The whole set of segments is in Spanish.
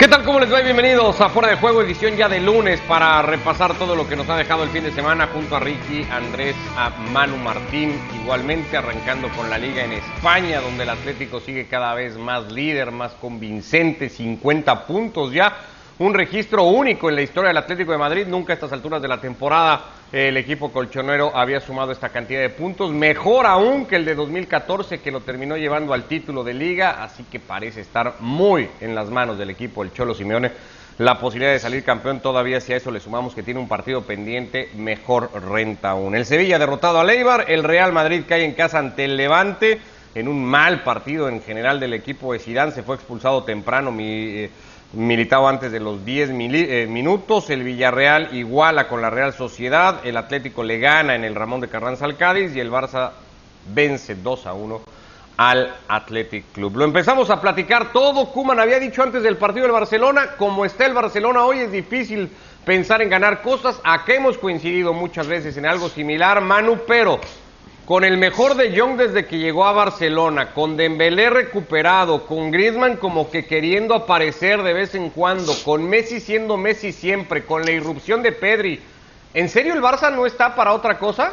¿Qué tal? ¿Cómo les va? Bienvenidos a Fuera de Juego, edición ya de lunes para repasar todo lo que nos ha dejado el fin de semana junto a Ricky, Andrés, a Manu Martín, igualmente arrancando con la liga en España, donde el Atlético sigue cada vez más líder, más convincente, 50 puntos ya un registro único en la historia del Atlético de Madrid. Nunca a estas alturas de la temporada el equipo colchonero había sumado esta cantidad de puntos. Mejor aún que el de 2014 que lo terminó llevando al título de liga. Así que parece estar muy en las manos del equipo el Cholo Simeone. La posibilidad de salir campeón todavía si a eso le sumamos que tiene un partido pendiente, mejor renta aún. El Sevilla derrotado a Leibar, el Real Madrid cae en casa ante el Levante en un mal partido en general del equipo de se fue expulsado temprano mi, eh, militado antes de los 10 eh, minutos. El Villarreal iguala con la Real Sociedad. El Atlético le gana en el Ramón de Carranza al Cádiz y el Barça vence 2 a 1 al Athletic Club. Lo empezamos a platicar todo. Kuman había dicho antes del partido del Barcelona, como está el Barcelona hoy es difícil pensar en ganar cosas. Acá hemos coincidido muchas veces en algo similar, Manu, pero con el mejor de Young desde que llegó a Barcelona, con Dembélé recuperado, con Griezmann como que queriendo aparecer de vez en cuando, con Messi siendo Messi siempre, con la irrupción de Pedri. ¿En serio el Barça no está para otra cosa?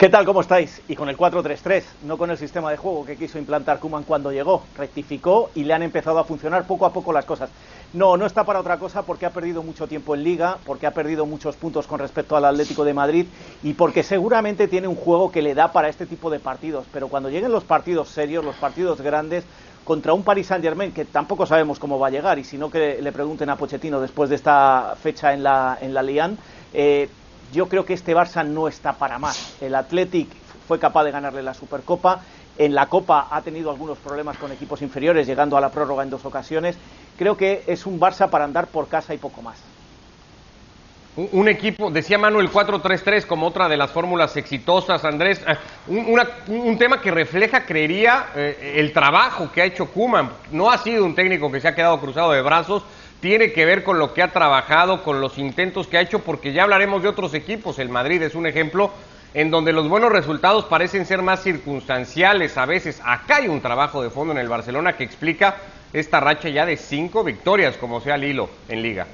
¿Qué tal? ¿Cómo estáis? Y con el 4-3-3, no con el sistema de juego que quiso implantar Kuman cuando llegó. Rectificó y le han empezado a funcionar poco a poco las cosas. No, no está para otra cosa porque ha perdido mucho tiempo en liga, porque ha perdido muchos puntos con respecto al Atlético de Madrid y porque seguramente tiene un juego que le da para este tipo de partidos. Pero cuando lleguen los partidos serios, los partidos grandes, contra un Paris Saint Germain que tampoco sabemos cómo va a llegar y si no que le pregunten a Pochettino después de esta fecha en la, en la Lian, eh, yo creo que este Barça no está para más. El Athletic fue capaz de ganarle la Supercopa. En la Copa ha tenido algunos problemas con equipos inferiores, llegando a la prórroga en dos ocasiones creo que es un Barça para andar por casa y poco más. Un, equipo, decía Manuel 4-3-3 como otra de las fórmulas exitosas, Andrés. Ah, un, tema que refleja, creería, eh, el trabajo que ha hecho Kuman. No ha sido un técnico que se ha quedado cruzado de brazos, tiene que ver con lo que ha trabajado, con los intentos que ha hecho, porque ya hablaremos de otros equipos. El Madrid es un ejemplo en donde los buenos resultados parecen ser más circunstanciales a veces. Acá hay un trabajo de fondo en el Barcelona que explica esta racha ya de cinco victorias, como sea el hilo en liga.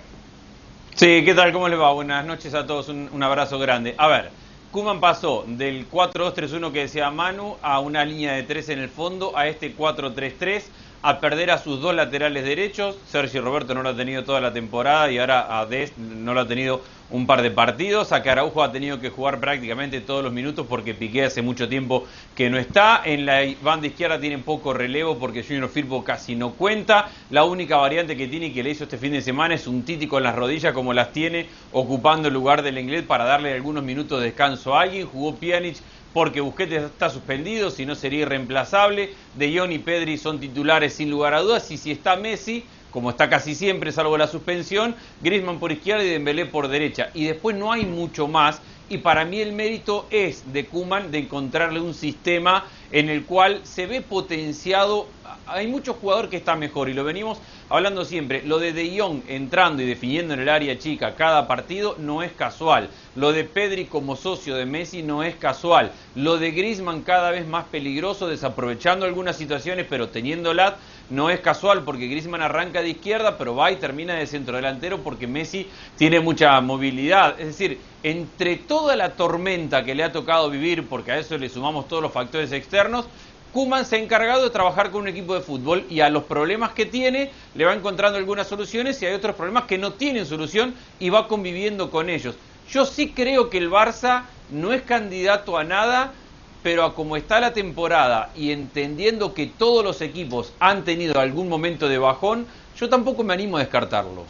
Sí, ¿qué tal? ¿Cómo le va? Buenas noches a todos, un, abrazo grande. A ver, Kuman pasó del 4-2-3-1 que decía Manu a una línea de 3 en el fondo, a este 4-3-3 a perder a sus dos laterales derechos. Sergio Roberto no lo ha tenido toda la temporada y ahora a Dest no lo ha tenido un par de partidos. A ha tenido que jugar prácticamente todos los minutos porque Piqué hace mucho tiempo que no está. En la banda izquierda tienen poco relevo porque Junior Firpo casi no cuenta. La única variante que tiene y que le hizo este fin de semana es un títico en las rodillas como las tiene, ocupando el lugar del inglés para darle algunos minutos de descanso a alguien. Jugó Pjanic porque Busquets está suspendido, si no sería irreemplazable. De Jong y Pedri son titulares sin lugar a dudas. Y si está Messi, como está casi siempre, salvo la suspensión, Griezmann por izquierda y Dembélé por derecha. Y después no hay mucho más. Y para mí el mérito es de Kuman de encontrarle un sistema en el cual se ve potenciado. Hay muchos jugadores que están mejor y lo venimos hablando siempre, lo de De Jong entrando y definiendo en el área chica cada partido no es casual. Lo de Pedri como socio de Messi no es casual. Lo de Griezmann cada vez más peligroso, desaprovechando algunas situaciones, pero teniendo lat no es casual porque Griezmann arranca de izquierda, pero va y termina de centro delantero porque Messi tiene mucha movilidad. Es decir, entre toda la tormenta que le ha tocado vivir, porque a eso le sumamos todos los factores externos, Kuman se ha encargado de trabajar con un equipo de fútbol y a los problemas que tiene le va encontrando algunas soluciones y hay otros problemas que no tienen solución y va conviviendo con ellos. Yo sí creo que el Barça no es candidato a nada, pero a como está la temporada y entendiendo que todos los equipos han tenido algún momento de bajón, yo tampoco me animo a descartarlo.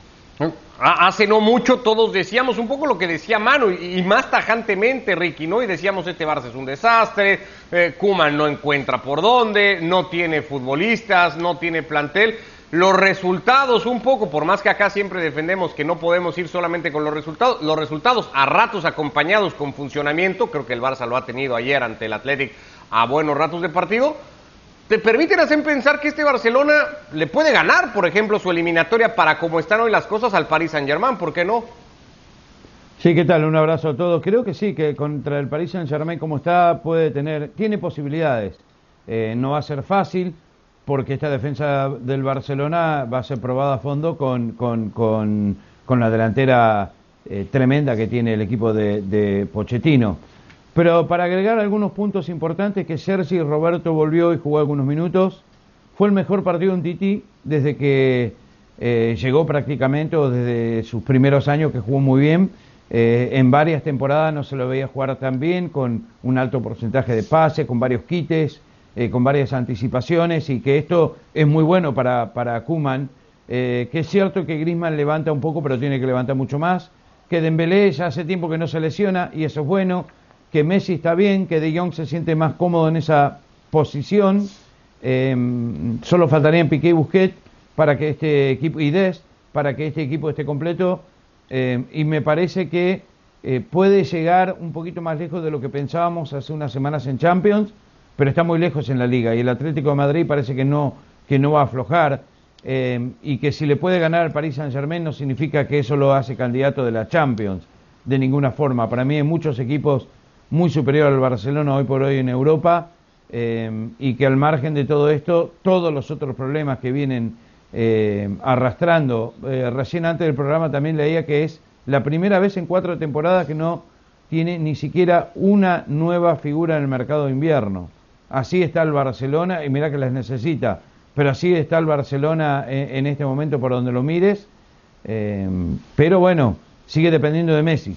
Hace no mucho todos decíamos un poco lo que decía Manu y más tajantemente Ricky, ¿no? Y decíamos este Barça es un desastre, eh, Kuman no encuentra por dónde, no tiene futbolistas, no tiene plantel. Los resultados un poco, por más que acá siempre defendemos que no podemos ir solamente con los resultados, los resultados a ratos acompañados con funcionamiento, creo que el Barça lo ha tenido ayer ante el Athletic a buenos ratos de partido, te permiten hacer pensar que este Barcelona le puede ganar, por ejemplo, su eliminatoria para como están hoy las cosas al Paris Saint-Germain, ¿por qué no? Sí, ¿qué tal? Un abrazo a todos. Creo que sí, que contra el Paris Saint-Germain como está puede tener, tiene posibilidades. Eh, no va a ser fácil porque esta defensa del Barcelona va a ser probada a fondo con, con, con, la delantera eh, tremenda que tiene el equipo de, de Pochettino. Pero para agregar algunos puntos importantes, que Sergi Roberto volvió y jugó algunos minutos, fue el mejor partido en Titi desde que eh, llegó prácticamente o desde sus primeros años que jugó muy bien. Eh, en varias temporadas no se lo veía jugar tan bien, con un alto porcentaje de pase, con varios quites, eh, con varias anticipaciones y que esto es muy bueno para, para Kuman, que es cierto que Grisman levanta un poco, pero tiene que levantar mucho más, que Dembélé ya hace tiempo que no se lesiona y eso es bueno, que Messi está bien, que De Jong se siente más cómodo en esa posición. Em, solo faltarían Piqué y Busquets para que este equipo, y Des, para que este equipo esté completo. Em, y me parece que eh, puede llegar un poquito más lejos de lo que pensábamos hace unas semanas en Champions, pero está muy lejos en la liga. Y el Atlético de Madrid parece que no, que no va a aflojar. Em, y que si le puede ganar al Paris Saint Germain no significa que eso lo hace candidato de la Champions, de ninguna forma. Para mí hay muchos equipos muy superior al Barcelona hoy por hoy en Europa eh, y que al margen de todo esto, todos los otros problemas que vienen eh, arrastrando, eh, recién antes del programa también leía que es la primera vez en cuatro temporadas que no tiene ni siquiera una nueva figura en el mercado de invierno. Así está el Barcelona, y mira que las necesita, pero así está el Barcelona en, este momento por donde lo mires. pero bueno, sigue dependiendo de Messi.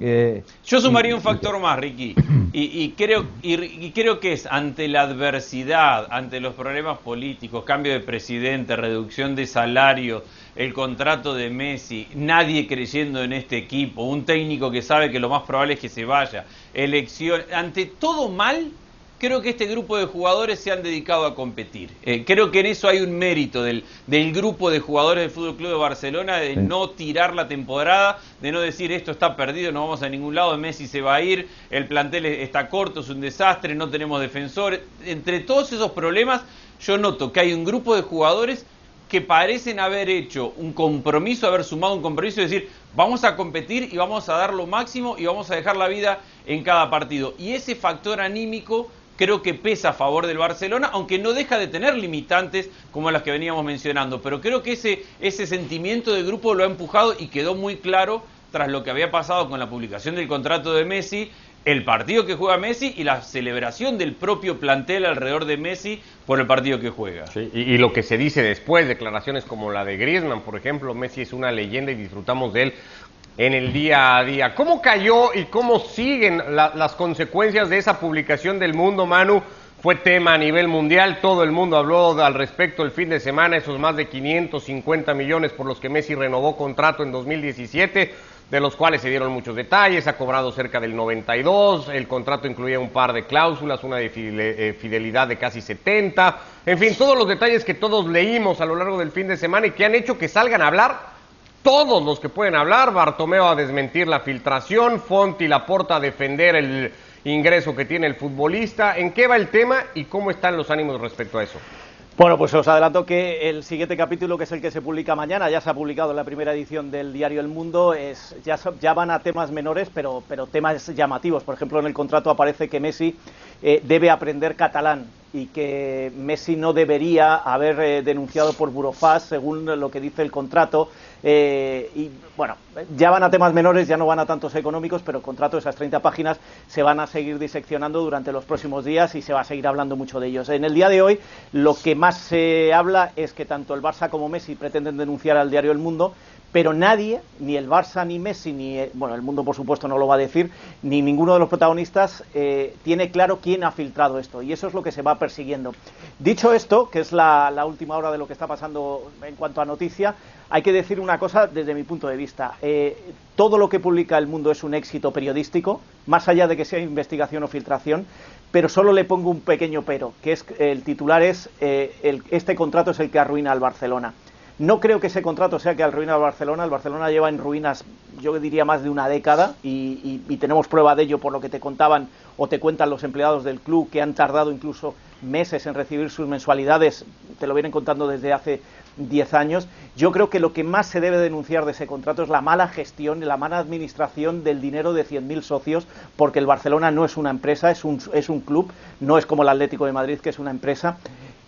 Yo sumaría un factor más, Ricky, y, creo, y, creo que es ante la adversidad, ante los problemas políticos, cambio de presidente, reducción de salario, el contrato de Messi, nadie creyendo en este equipo, un técnico que sabe que lo más probable es que se vaya, elección, ante todo mal, creo que este grupo de jugadores se han dedicado a competir. Eh, creo que en eso hay un mérito del, del grupo de jugadores del Fútbol Club de Barcelona, de no tirar la temporada, de no decir esto está perdido, no vamos a ningún lado, Messi se va a ir, el plantel está corto, es un desastre, no tenemos defensores. Entre todos esos problemas, yo noto que hay un grupo de jugadores que parecen haber hecho un compromiso, haber sumado un compromiso y decir, vamos a competir y vamos a dar lo máximo y vamos a dejar la vida en cada partido. Y ese factor anímico creo que pesa a favor del Barcelona, aunque no deja de tener limitantes como las que veníamos mencionando. Pero creo que ese, ese sentimiento de grupo lo ha empujado y quedó muy claro tras lo que había pasado con la publicación del contrato de Messi, el partido que juega Messi y la celebración del propio plantel alrededor de Messi por el partido que juega. y, y, lo que se dice después, declaraciones como la de Griezmann, por ejemplo, Messi es una leyenda y disfrutamos de él en el día a día. ¿Cómo cayó y cómo siguen las consecuencias de esa publicación del mundo, Manu? Fue tema a nivel mundial, todo el mundo habló al respecto el fin de semana, esos más de 550 millones por los que Messi renovó contrato en 2017, de los cuales se dieron muchos detalles, ha cobrado cerca del 92, el contrato incluía un par de cláusulas, una de eh, fidelidad de casi 70, en fin, todos los detalles que todos leímos a lo largo del fin de semana y que han hecho que salgan a hablar todos los que pueden hablar, Bartomeo a desmentir la filtración, Fonti Laporta a defender el ingreso que tiene el futbolista. ¿En qué va el tema y cómo están los ánimos respecto a eso? Bueno, pues os adelanto que el siguiente capítulo, que es el que se publica mañana, ya se ha publicado en la primera edición del diario El Mundo, es, ya, ya van a temas menores, pero, pero temas llamativos. Por ejemplo, en el contrato aparece que Messi eh, debe aprender catalán y que Messi no debería haber eh, denunciado por Burofax, según lo que dice el contrato. Eh, y bueno, ya van a temas menores, ya no van a tantos económicos, pero el contrato, esas 30 páginas, se van a seguir diseccionando durante los próximos días y se va a seguir hablando mucho de ellos. En el día de hoy, lo que más se habla es que tanto el Barça como Messi pretenden denunciar al diario El Mundo, pero nadie, ni el Barça, ni Messi, ni eh, bueno, el mundo por supuesto no lo va a decir, ni ninguno de los protagonistas eh, tiene claro quién ha filtrado esto, y eso es lo que se va persiguiendo. Dicho esto, que es la, última hora de lo que está pasando en cuanto a noticia, hay que decir una cosa desde mi punto de vista. Eh, todo lo que publica el mundo es un éxito periodístico, más allá de que sea investigación o filtración, pero solo le pongo un pequeño pero, que es el titular es este contrato es el que arruina al Barcelona. No creo que ese contrato sea que arruina al Barcelona. El Barcelona lleva en ruinas, yo diría, más de una década y, tenemos prueba de ello por lo que te contaban o te cuentan los empleados del club que han tardado incluso meses en recibir sus mensualidades. Te lo vienen contando desde hace 10 años. Yo creo que lo que más se debe denunciar de ese contrato es la mala gestión, la mala administración del dinero de 100.000 socios, porque el Barcelona no es una empresa, es un, es un club, no es como el Atlético de Madrid, que es una empresa.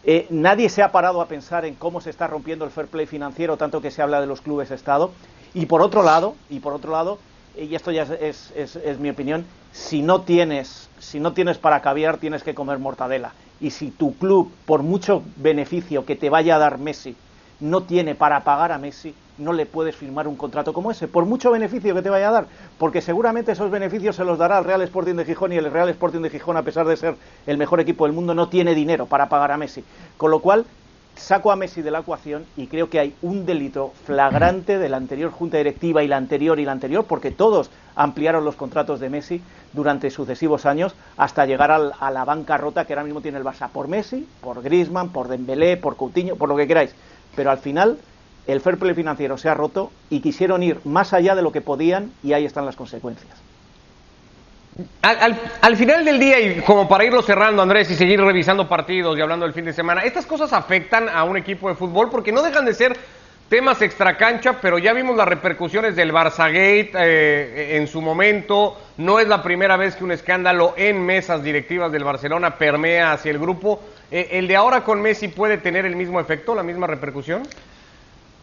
Eh, nadie se ha parado a pensar en cómo se está rompiendo el fair play financiero, tanto que se habla de los clubes Estado. Y por otro lado, y por otro lado, eh, y esto ya es, es, mi opinión, si no tienes, si no tienes para caviar, tienes que comer mortadela. Y si tu club, por mucho beneficio que te vaya a dar Messi, no tiene para pagar a Messi, no le puedes firmar un contrato como ese, por mucho beneficio que te vaya a dar, porque seguramente esos beneficios se los dará al Real Sporting de Gijón y el Real Sporting de Gijón, a pesar de ser el mejor equipo del mundo, no tiene dinero para pagar a Messi. Con lo cual, saco a Messi de la ecuación y creo que hay un delito flagrante de la anterior junta directiva y la anterior y la anterior, porque todos ampliaron los contratos de Messi durante sucesivos años hasta llegar a la bancarrota que ahora mismo tiene el Barça por Messi, por Griezmann, por Dembélé, por Coutinho, por lo que queráis. Pero al final el fair play financiero se ha roto y quisieron ir más allá de lo que podían y ahí están las consecuencias. Al, final del día, y como para irlo cerrando, Andrés, y seguir revisando partidos y hablando del fin de semana, estas cosas afectan a un equipo de fútbol porque no dejan de ser temas extracancha, pero ya vimos las repercusiones del Barzagate eh, en su momento. No es la primera vez que un escándalo en mesas directivas del Barcelona permea hacia el grupo. Eh, ¿El de ahora con Messi puede tener el mismo efecto, la misma repercusión?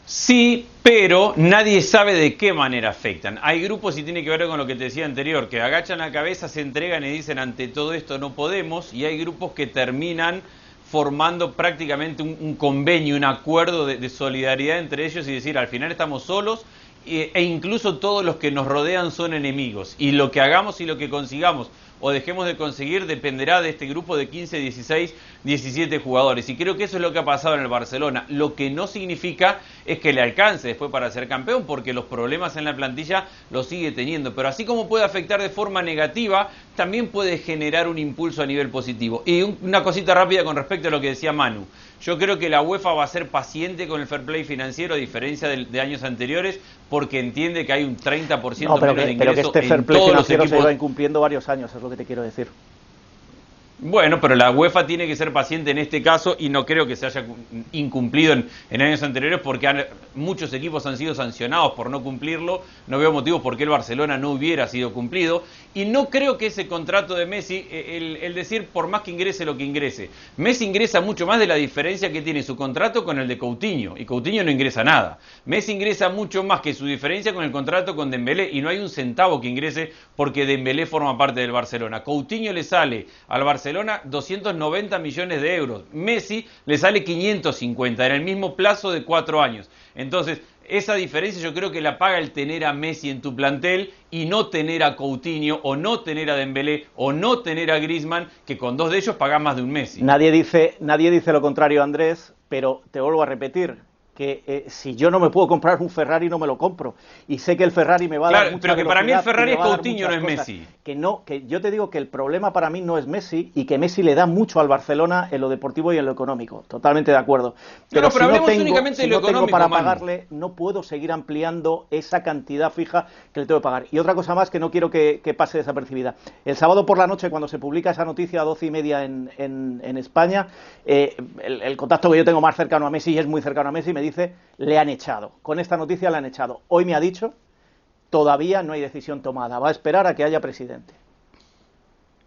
Sí, pero nadie sabe de qué manera afectan. Hay grupos, y tiene que ver con lo que te decía anterior, que agachan la cabeza, se entregan y dicen ante todo esto no podemos, y hay grupos que terminan formando prácticamente un, convenio, un acuerdo de, solidaridad entre ellos y decir, al final estamos solos e incluso todos los que nos rodean son enemigos. Y lo que hagamos y lo que consigamos o dejemos de conseguir dependerá de este grupo de 15, 16, 17 jugadores. Y creo que eso es lo que ha pasado en el Barcelona. Lo que no significa es que le alcance después para ser campeón, porque los problemas en la plantilla los sigue teniendo. Pero así como puede afectar de forma negativa, también puede generar un impulso a nivel positivo. Y una cosita rápida con respecto a lo que decía Manu. Yo creo que la UEFA va a ser paciente con el fair play financiero, a diferencia de, años anteriores, porque entiende que hay un 30% no, pero menos de ingreso pero que este fair play financiero se va incumpliendo varios años, es lo que te quiero decir. Bueno, pero la UEFA tiene que ser paciente en este caso y no creo que se haya incumplido en, años anteriores porque muchos equipos han sido sancionados por no cumplirlo. No veo motivos por qué el Barcelona no hubiera sido cumplido. Y no creo que ese contrato de Messi, eh, el, decir por más que ingrese lo que ingrese, Messi ingresa mucho más de la diferencia que tiene su contrato con el de Coutinho. Y Coutinho no ingresa nada. Messi ingresa mucho más que su diferencia con el contrato con Dembélé y no hay un centavo que ingrese porque Dembélé forma parte del Barcelona. Coutinho le sale al Barcelona Barcelona 290 millones de euros. Messi le sale 550 en el mismo plazo de cuatro años. Entonces, esa diferencia yo creo que la paga el tener a Messi en tu plantel y no tener a Coutinho o no tener a Dembélé o no tener a Griezmann, que con dos de ellos paga más de un Messi. Nadie dice, nadie dice lo contrario, Andrés, pero te vuelvo a repetir, que eh, si yo no me puedo comprar un Ferrari no me lo compro. Y sé que el Ferrari me va a dar mucha pero que para mí el Ferrari es Coutinho no es Messi. que no que yo te digo que el problema para mí no es Messi y que Messi le da mucho al Barcelona en lo deportivo y en lo económico. Totalmente de acuerdo. Pero, si no tengo, únicamente si no tengo para pagarle no puedo seguir ampliando esa cantidad fija que le tengo que pagar. Y otra cosa más que no quiero que, pase desapercibida. El sábado por la noche cuando se publica esa noticia a doce y media en, en, España eh, el, el, contacto que yo tengo más cercano a Messi y es muy cercano a Messi me dice, le han echado. Con esta noticia le han echado. Hoy me ha dicho, todavía no hay decisión tomada. Va a esperar a que haya presidente.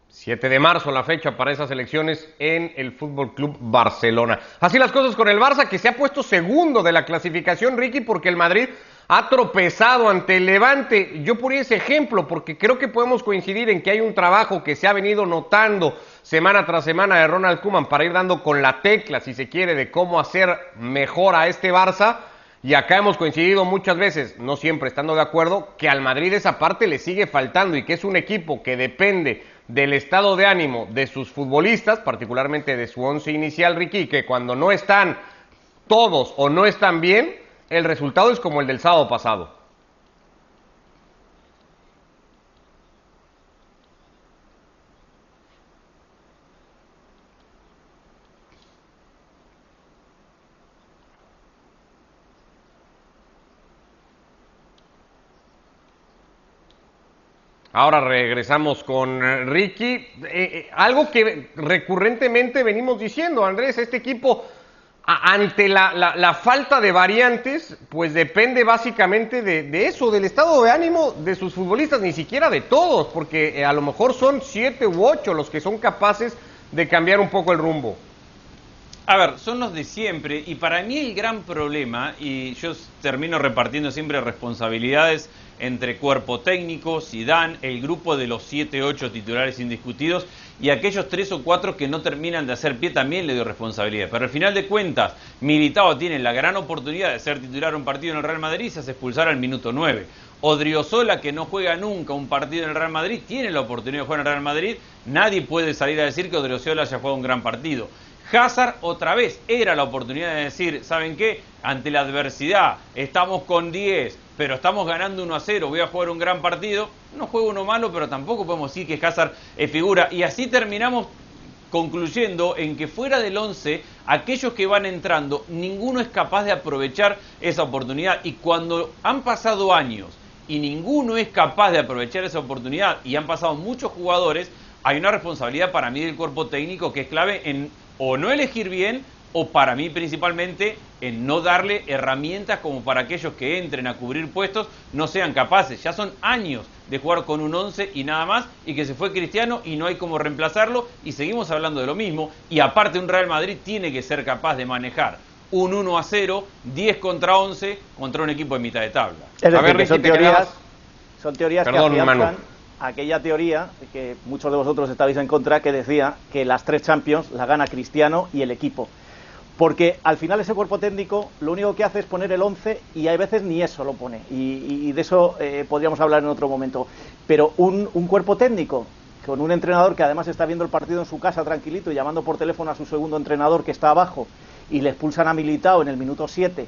7 de marzo la fecha para esas elecciones en el Fútbol Club Barcelona. Así las cosas con el Barça que se ha puesto segundo de la clasificación, Ricky, porque el Madrid ha tropezado ante el Levante. Yo ponía ese ejemplo porque creo que podemos coincidir en que hay un trabajo que se ha venido notando semana tras semana de Ronald Koeman para ir dando con la tecla, si se quiere, de cómo hacer mejor a este Barça. Y acá hemos coincidido muchas veces, no siempre estando de acuerdo, que al Madrid esa parte le sigue faltando y que es un equipo que depende del estado de ánimo de sus futbolistas, particularmente de su once inicial, Ricky, que cuando no están todos o no están bien, el resultado es como el del sábado pasado. Ahora regresamos con eh, Ricky. Eh, eh, algo que recurrentemente venimos diciendo, Andrés, este equipo ante la, falta de variantes, pues depende básicamente de, eso, del estado de ánimo de sus futbolistas, ni siquiera de todos, porque a lo mejor son siete u ocho los que son capaces de cambiar un poco el rumbo. A ver, son los de siempre y para mí el gran problema, y yo termino repartiendo siempre responsabilidades entre cuerpo técnico, Zidane, el grupo de los 7-8 titulares indiscutidos y aquellos 3 o 4 que no terminan de hacer pie también le dio responsabilidad. Pero al final de cuentas, Militao tiene la gran oportunidad de ser titular un partido en el Real Madrid y se hace expulsar al minuto 9. Odriozola, que no juega nunca un partido en el Real Madrid, tiene la oportunidad de jugar en el Real Madrid. Nadie puede salir a decir que Odriozola haya jugado un gran partido. Hazard otra vez era la oportunidad de decir, ¿saben qué? Ante la adversidad, estamos con 10, pero estamos ganando 1 a 0, voy a jugar un gran partido. No juego uno malo, pero tampoco podemos decir que Hazard es figura. Y así terminamos concluyendo en que fuera del 11, aquellos que van entrando, ninguno es capaz de aprovechar esa oportunidad. Y cuando han pasado años y ninguno es capaz de aprovechar esa oportunidad y han pasado muchos jugadores, hay una responsabilidad para mí del cuerpo técnico que es clave en o no elegir bien o para mí principalmente en no darle herramientas como para aquellos que entren a cubrir puestos no sean capaces. Ya son años de jugar con un 11 y nada más y que se fue Cristiano y no hay cómo reemplazarlo y seguimos hablando de lo mismo y aparte un Real Madrid tiene que ser capaz de manejar un 1 a 0, 10 contra 11 contra un equipo de mitad de tabla. a ver, son, teorías, son teorías que afianzan aquella teoría que muchos de vosotros estabais en contra que decía que las tres Champions la gana Cristiano y el equipo porque al final ese cuerpo técnico lo único que hace es poner el 11 y hay veces ni eso lo pone. Y, de eso eh, podríamos hablar en otro momento. Pero un, cuerpo técnico con un entrenador que además está viendo el partido en su casa tranquilito y llamando por teléfono a su segundo entrenador que está abajo y le expulsan a Militao en el minuto 7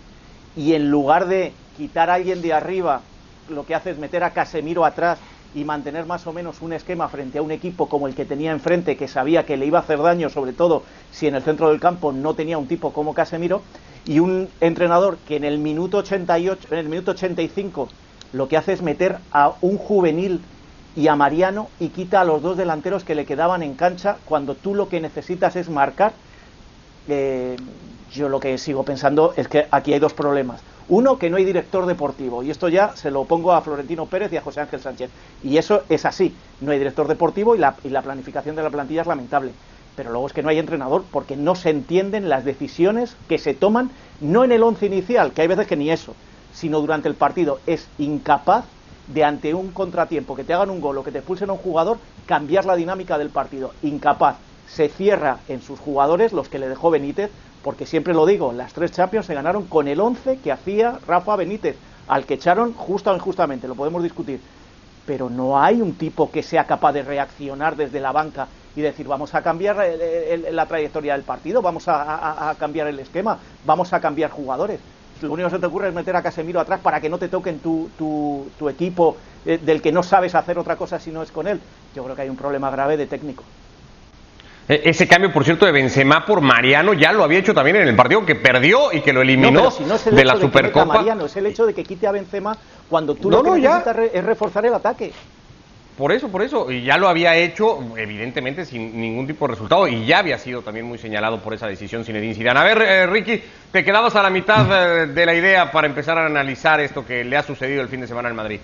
y en lugar de quitar a alguien de arriba lo que hace es meter a Casemiro atrás y mantener más o menos un esquema frente a un equipo como el que tenía enfrente, que sabía que le iba a hacer daño, sobre todo si en el centro del campo no tenía un tipo como Casemiro, y un entrenador que en el minuto 88, en el minuto 85 lo que hace es meter a un juvenil y a Mariano y quita a los dos delanteros que le quedaban en cancha cuando tú lo que necesitas es marcar. Eh, yo lo que sigo pensando es que aquí hay dos problemas. Uno, que no hay director deportivo. Y esto ya se lo pongo a Florentino Pérez y a José Ángel Sánchez. Y eso es así. No hay director deportivo y la, planificación de la plantilla es lamentable. Pero luego es que no hay entrenador porque no se entienden las decisiones que se toman, no en el once inicial, que hay veces que ni eso, sino durante el partido. Es incapaz de ante un contratiempo, que te hagan un gol o que te expulsen a un jugador, cambiar la dinámica del partido. Incapaz. Se cierra en sus jugadores, los que le dejó Benítez, porque siempre lo digo, las tres Champions se ganaron con el 11 que hacía Rafa Benítez, al que echaron justa o injustamente, lo podemos discutir. Pero no hay un tipo que sea capaz de reaccionar desde la banca y decir, vamos a cambiar la trayectoria del partido, vamos a, cambiar el esquema, vamos a cambiar jugadores. Lo único que se te ocurre es meter a Casemiro atrás para que no te toquen tu, tu equipo eh, del que no sabes hacer otra cosa si no es con él. Yo creo que hay un problema grave de técnico. E, ese cambio, por cierto, de Benzema por Mariano ya lo había hecho también en el partido que perdió y que lo eliminó de la Supercopa. Mariano, es el hecho de que quite a Benzema cuando tú lo que necesitas es reforzar el ataque. Por eso, por eso, y ya lo había hecho, evidentemente, sin ningún tipo de resultado, y ya había sido también muy señalado por esa decisión sin Zidane. A ver, eh, Ricky, te quedabas a la mitad eh, de la idea para empezar a analizar esto que le ha sucedido el fin de semana en Madrid.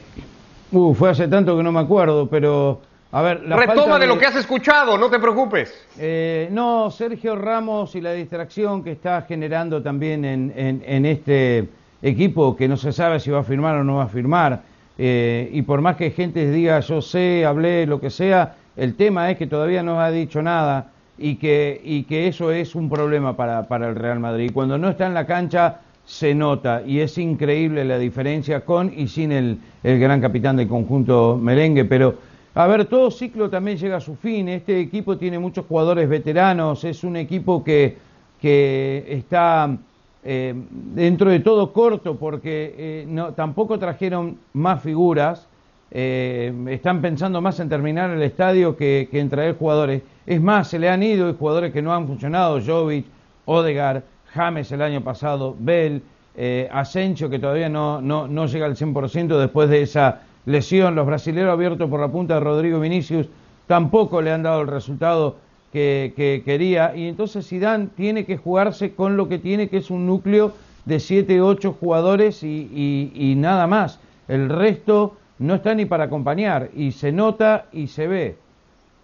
Uh, fue hace tanto que no me acuerdo, pero a ver, la Retoma de... lo que has escuchado, no te preocupes. Eh, no, Sergio Ramos y la distracción que está generando también en, en, este equipo, que no se sabe si va a firmar o no va a firmar, eh, y por más que gente diga yo sé, hablé, lo que sea, el tema es que todavía no ha dicho nada y que, y que eso es un problema para, para el Real Madrid. Cuando no está en la cancha se nota y es increíble la diferencia con y sin el, el gran capitán del conjunto merengue, pero a ver, todo ciclo también llega a su fin, este equipo tiene muchos jugadores veteranos, es un equipo que, que está eh, dentro de todo corto porque eh, no, tampoco trajeron más figuras, eh, están pensando más en terminar el estadio que, que, en traer jugadores. Es más, se le han ido jugadores que no han funcionado, Jovic, Odegar, James el año pasado, Bell, eh, Asensio que todavía no, no, no llega al 100% después de esa lesión, los brasileños abiertos por la punta de Rodrigo Vinicius tampoco le han dado el resultado que, que, quería y entonces Zidane tiene que jugarse con lo que tiene que es un núcleo de 7, 8 jugadores y, y nada más. El resto no está ni para acompañar y se nota y se ve.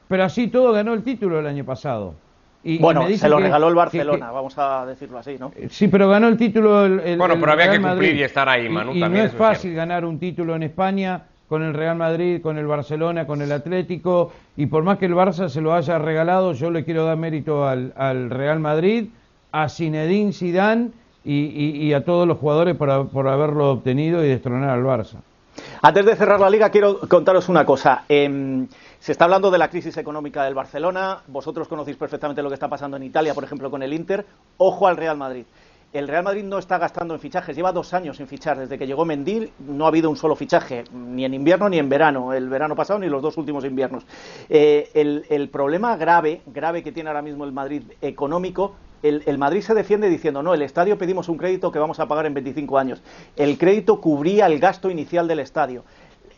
Pero así todo ganó el título el año pasado. Y, bueno, y se lo que, regaló el Barcelona, que, vamos a decirlo así, ¿no? Eh, sí, pero ganó el título el, el Bueno, pero el había Real que cumplir Madrid. y estar ahí, Manu, y, y también no es fácil cierto. ganar un título en España con el Real Madrid, con el Barcelona, con el Atlético, y por más que el Barça se lo haya regalado, yo le quiero dar mérito al, al Real Madrid, a Zinedine Zidane y, y, y a todos los jugadores por, por haberlo obtenido y destronar al Barça. Antes de cerrar la liga, quiero contaros una cosa. Eh, se está hablando de la crisis económica del Barcelona. Vosotros conocéis perfectamente lo que está pasando en Italia, por ejemplo, con el Inter. Ojo al Real Madrid. El Real Madrid no está gastando en fichajes, lleva dos años sin fichar. Desde que llegó Mendil no ha habido un solo fichaje, ni en invierno ni en verano, el verano pasado ni los dos últimos inviernos. Eh, el, el, problema grave, grave que tiene ahora mismo el Madrid económico, el, el, Madrid se defiende diciendo, no, el estadio pedimos un crédito que vamos a pagar en 25 años. El crédito cubría el gasto inicial del estadio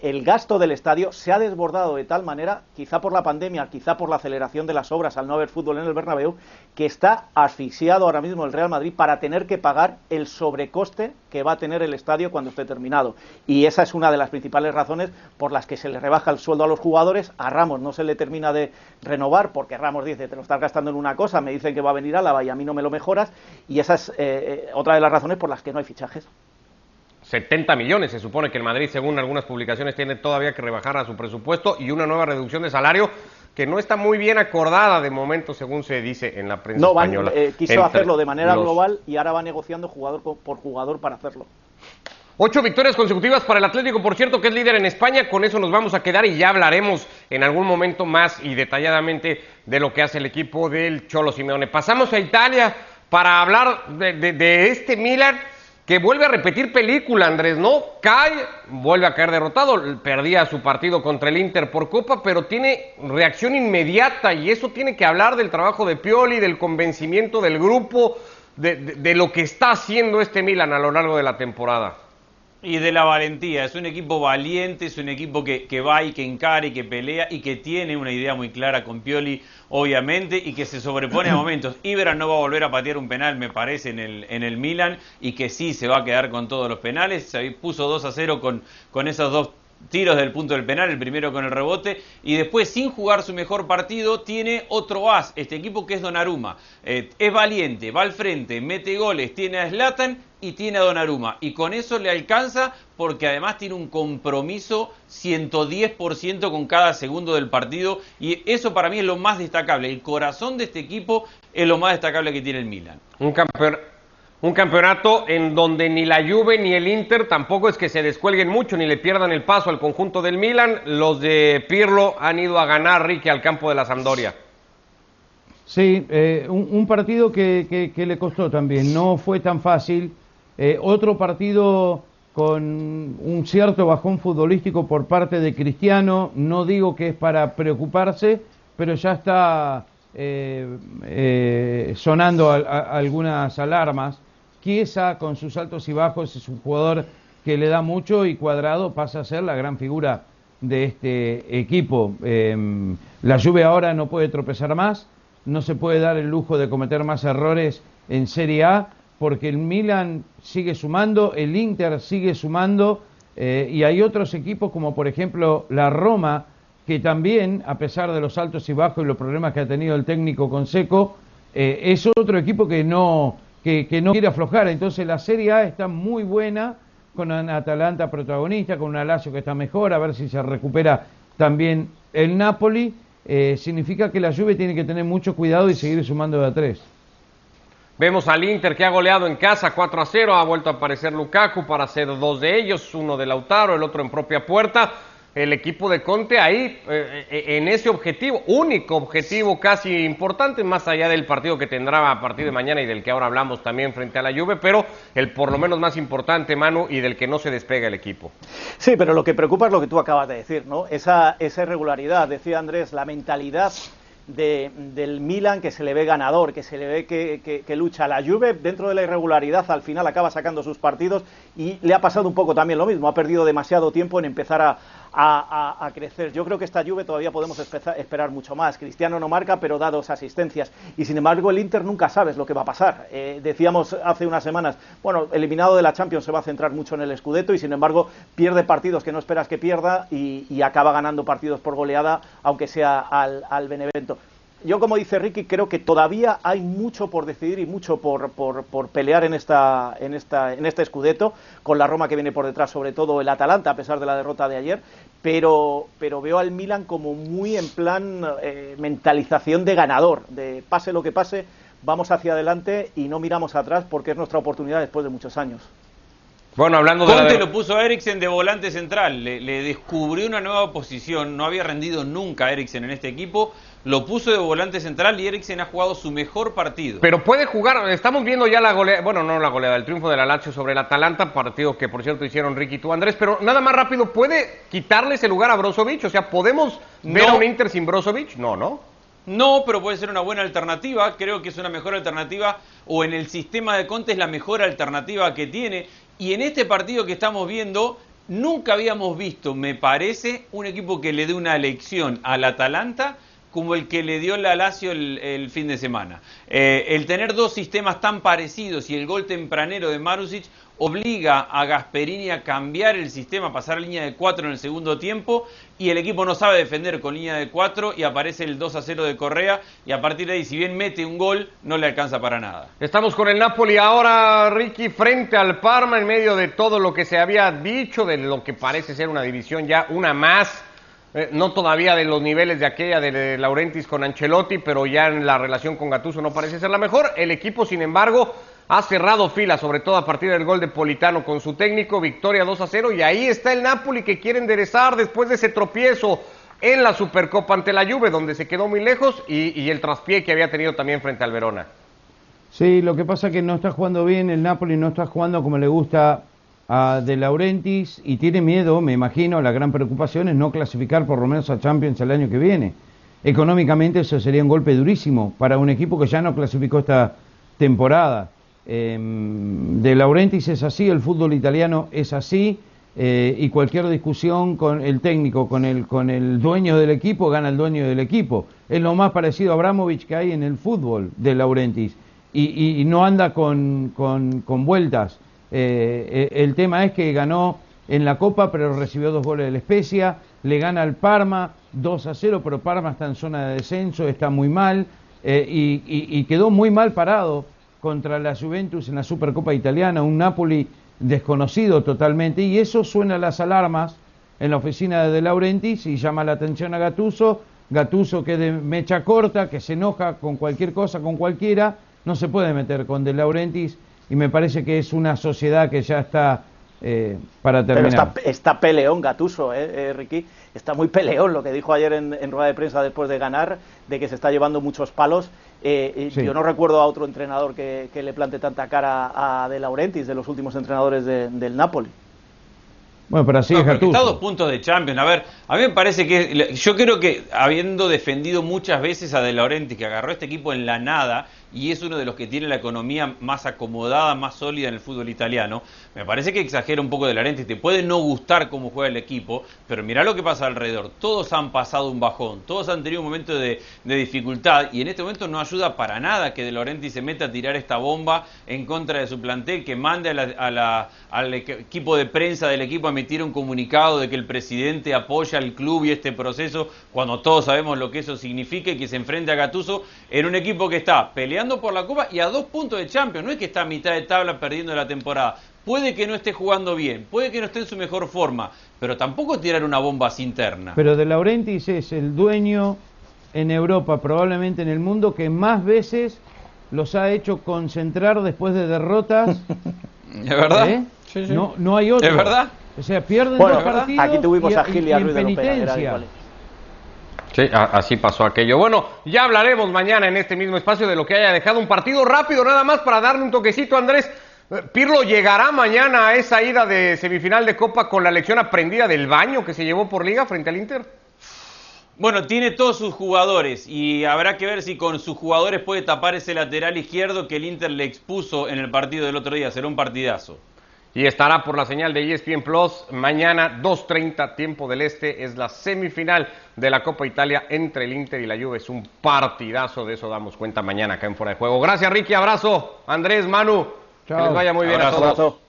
el gasto del estadio se ha desbordado de tal manera, quizá por la pandemia, quizá por la aceleración de las obras al no haber fútbol en el Bernabéu, que está asfixiado ahora mismo el Real Madrid para tener que pagar el sobrecoste que va a tener el estadio cuando esté terminado. Y esa es una de las principales razones por las que se le rebaja el sueldo a los jugadores. A Ramos no se le termina de renovar porque Ramos dice, te lo estás gastando en una cosa, me dicen que va a venir Álava y a mí no me lo mejoras. Y esa es eh, otra de las razones por las que no hay fichajes. 70 millones. Se supone que el Madrid, según algunas publicaciones, tiene todavía que rebajar a su presupuesto y una nueva reducción de salario que no está muy bien acordada de momento, según se dice en la prensa no, van, española. Eh, quiso hacerlo de manera los... global y ahora va negociando jugador por jugador para hacerlo. Ocho victorias consecutivas para el Atlético, por cierto, que es líder en España. Con eso nos vamos a quedar y ya hablaremos en algún momento más y detalladamente de lo que hace el equipo del Cholo Simeone. Pasamos a Italia para hablar de, de, de este Milan que vuelve a repetir película, Andrés, ¿no? Cae, vuelve a caer derrotado, perdía su partido contra el Inter por Copa, pero tiene reacción inmediata y eso tiene que hablar del trabajo de Pioli, del convencimiento del grupo, de, de, de lo que está haciendo este Milan a lo largo de la temporada. Y de la valentía, es un equipo valiente, es un equipo que, que, va y que encara y que pelea y que tiene una idea muy clara con Pioli, obviamente, y que se sobrepone a momentos. Ibra no va a volver a patear un penal, me parece, en el, en el Milan, y que sí se va a quedar con todos los penales. Se puso 2 a 0 con, con esos dos tiros del punto del penal, el primero con el rebote, y después sin jugar su mejor partido tiene otro as, este equipo que es Donnarumma. Eh, es valiente, va al frente, mete goles, tiene a Zlatan y tiene a Donnarumma. Y con eso le alcanza porque además tiene un compromiso 110% con cada segundo del partido y eso para mí es lo más destacable. El corazón de este equipo es lo más destacable que tiene el Milan. Un campeón un campeonato en donde ni la Juve ni el Inter tampoco es que se descuelguen mucho ni le pierdan el paso al conjunto del Milan. Los de Pirlo han ido a ganar, Ricky, al campo de la Sampdoria. Sí, eh, un, partido que, le costó también, no fue tan fácil. Eh, otro partido con un cierto bajón futbolístico por parte de Cristiano, no digo que es para preocuparse, pero ya está eh, sonando algunas alarmas. Chiesa con sus altos y bajos es un jugador que le da mucho y Cuadrado pasa a ser la gran figura de este equipo. Eh, la lluvia ahora no puede tropezar más, no se puede dar el lujo de cometer más errores en Serie A porque el Milan sigue sumando, el Inter sigue sumando eh, y hay otros equipos como por ejemplo la Roma que también, a pesar de los altos y bajos y los problemas que ha tenido el técnico con Seco, eh, es otro equipo que no, que, no quiere aflojar. Entonces la Serie A está muy buena, con Atalanta protagonista, con un Alacio que está mejor, a ver si se recupera también el Napoli. Eh, significa que la Juve tiene que tener mucho cuidado y seguir sumando de a tres. Vemos al Inter que ha goleado en casa 4 a 0, ha vuelto a aparecer Lukaku para hacer dos de ellos, uno de Lautaro, el otro en propia puerta. El equipo de Conte ahí, eh, eh, en ese objetivo, único objetivo casi importante, más allá del partido que tendrá a partir de mañana y del que ahora hablamos también frente a la Juve, pero el por lo menos más importante, Manu, y del que no se despega el equipo. Sí, pero lo que preocupa es lo que tú acabas de decir, ¿no? Esa, esa irregularidad, decía Andrés, la mentalidad de, del Milan que se le ve ganador, que se le ve que, que, lucha. La Juve, dentro de la irregularidad, al final acaba sacando sus partidos y le ha pasado un poco también lo mismo. Ha perdido demasiado tiempo en empezar a, a, crecer. Yo creo que esta Juve todavía podemos esperar mucho más. Cristiano no marca, pero da dos asistencias. Y sin embargo, el Inter nunca sabes lo que va a pasar. Eh, decíamos hace unas semanas, bueno, eliminado de la Champions se va a centrar mucho en el Scudetto y sin embargo pierde partidos que no esperas que pierda y, acaba ganando partidos por goleada, aunque sea al, al Benevento yo, como dice Ricky, creo que todavía hay mucho por decidir y mucho por, por, pelear en, esta, en, esta, en este escudeto, con la Roma que viene por detrás, sobre todo el Atalanta, a pesar de la derrota de ayer, pero, pero veo al Milan como muy en plan eh, mentalización de ganador, de pase lo que pase, vamos hacia adelante y no miramos atrás porque es nuestra oportunidad después de muchos años. Bueno, hablando de. Conte lo puso a Eriksen de volante central, le, le, descubrió una nueva posición, no había rendido nunca Eriksen en este equipo lo puso de volante central y Eriksen ha jugado su mejor partido. Pero puede jugar, estamos viendo ya la goleada, bueno, no la goleada, el triunfo de la Lazio sobre el Atalanta, partido que por cierto hicieron Ricky y tú Andrés, pero nada más rápido, ¿puede quitarle ese lugar a Brozovic? O sea, ¿podemos ver a un Inter sin Brozovic? No, ¿no? No, pero puede ser una buena alternativa, creo que es una mejor alternativa, o en el sistema de Conte es la mejor alternativa que tiene, y en este partido que estamos viendo, nunca habíamos visto, me parece, un equipo que le dé una lección al Atalanta como el que le dio la Lazio el, fin de semana. Eh, el tener dos sistemas tan parecidos y el gol tempranero de Marusic obliga a Gasperini a cambiar el sistema, pasar a línea de 4 en el segundo tiempo y el equipo no sabe defender con línea de 4 y aparece el 2 a 0 de Correa y a partir de ahí si bien mete un gol no le alcanza para nada. Estamos con el Napoli ahora Ricky frente al Parma en medio de todo lo que se había dicho de lo que parece ser una división ya una más eh, no todavía de los niveles de aquella de Laurentis con Ancelotti, pero ya en la relación con Gatuso no parece ser la mejor. El equipo, sin embargo, ha cerrado fila, sobre todo a partir del gol de Politano con su técnico, victoria 2 a 0, y ahí está el Napoli que quiere enderezar después de ese tropiezo en la Supercopa ante la Juve, donde se quedó muy lejos, y, y el traspié que había tenido también frente al Verona. Sí, lo que pasa es que no está jugando bien, el Napoli no está jugando como le gusta De Laurentiis y tiene miedo, me imagino, la gran preocupación es no clasificar por lo menos a Champions el año que viene. Económicamente eso sería un golpe durísimo para un equipo que ya no clasificó esta temporada. Em, de Laurentiis es así, el fútbol italiano es así, eh, y cualquier discusión con el técnico, con el, con el dueño del equipo, gana el dueño del equipo. Es lo más parecido a Abramovich que hay en el fútbol de Laurentiis, y, y, no anda con, con, con vueltas. Eh, eh, el tema es que ganó en la Copa, pero recibió dos goles de la Especia, le gana al Parma 2 a 0, pero Parma está en zona de descenso, está muy mal, eh, y, quedó muy mal parado contra la Juventus en la Supercopa Italiana, un Napoli desconocido totalmente, y eso suena las alarmas en la oficina de De Laurentiis y llama la atención a Gatuso, Gatuso que de mecha corta, que se enoja con cualquier cosa, con cualquiera, no se puede meter con De Laurentiis y me parece que es una sociedad que ya está eh, para terminar. Pero está, peleón Gatuso, eh, eh, Ricky, está muy peleón lo que dijo ayer en, rueda de prensa después de ganar, de que se está llevando muchos palos. Eh, Yo no recuerdo a otro entrenador que, le plante tanta cara a De Laurentiis, de los últimos entrenadores del Napoli. Bueno, pero así es Gattuso. Está dos puntos de Champions. A ver, a mí me parece que yo creo que habiendo defendido muchas veces a De Laurentiis, que agarró este equipo en la nada y es uno de los que tiene la economía más acomodada, más sólida en el fútbol italiano. Me parece que exagera un poco de Laurentiis, te puede no gustar cómo juega el equipo, pero mira lo que pasa alrededor. Todos han pasado un bajón, todos han tenido un momento de, dificultad y en este momento no ayuda para nada que De Laurentiis se meta a tirar esta bomba en contra de su plantel, que mande al equipo de prensa del equipo a emitir un comunicado de que el presidente apoya al club y este proceso, cuando todos sabemos lo que eso significa y que se enfrente a Gatuso en un equipo que está peleando por la Copa y a dos puntos de Champions. No es que está a mitad de tabla perdiendo la temporada. Puede que no esté jugando bien, puede que no esté en su mejor forma, pero tampoco tirar una bomba interna. Pero De Laurentiis es el dueño en Europa, probablemente en el mundo, que más veces los ha hecho concentrar después de derrotas. ¿Es verdad? ¿Eh? No, no hay otro. ¿Es verdad? O sea, pierden Bueno, dos partidos aquí tuvimos y, a Gil y a en Ruiz de Lopera, penitencia. igual. Sí, así pasó aquello. Bueno, ya hablaremos mañana en este mismo espacio de lo que haya dejado un partido rápido, nada más para darle un toquecito, Andrés. Eh, Pirlo llegará mañana a esa ida de semifinal de Copa con la lección aprendida del baño que se llevó por liga frente al Inter. Bueno, tiene todos sus jugadores y habrá que ver si con sus jugadores puede tapar ese lateral izquierdo que el Inter le expuso en el partido del otro día. Será un partidazo. Y estará por la señal de ESPN Plus mañana 2.30 tiempo del Este. Es la semifinal de la Copa Italia entre el Inter y la Juve. Es un partidazo, de eso damos cuenta mañana acá en Fuera de Juego. Gracias Ricky, abrazo. Andrés, Manu, que Chao. les vaya muy bien Abrazo. a todos. Abrazo.